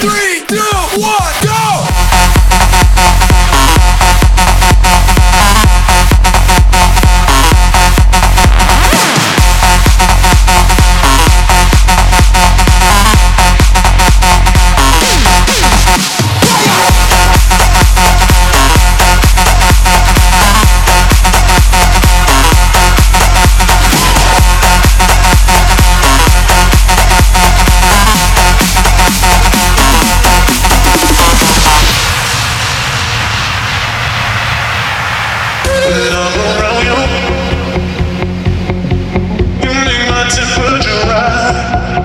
three. simple to ride.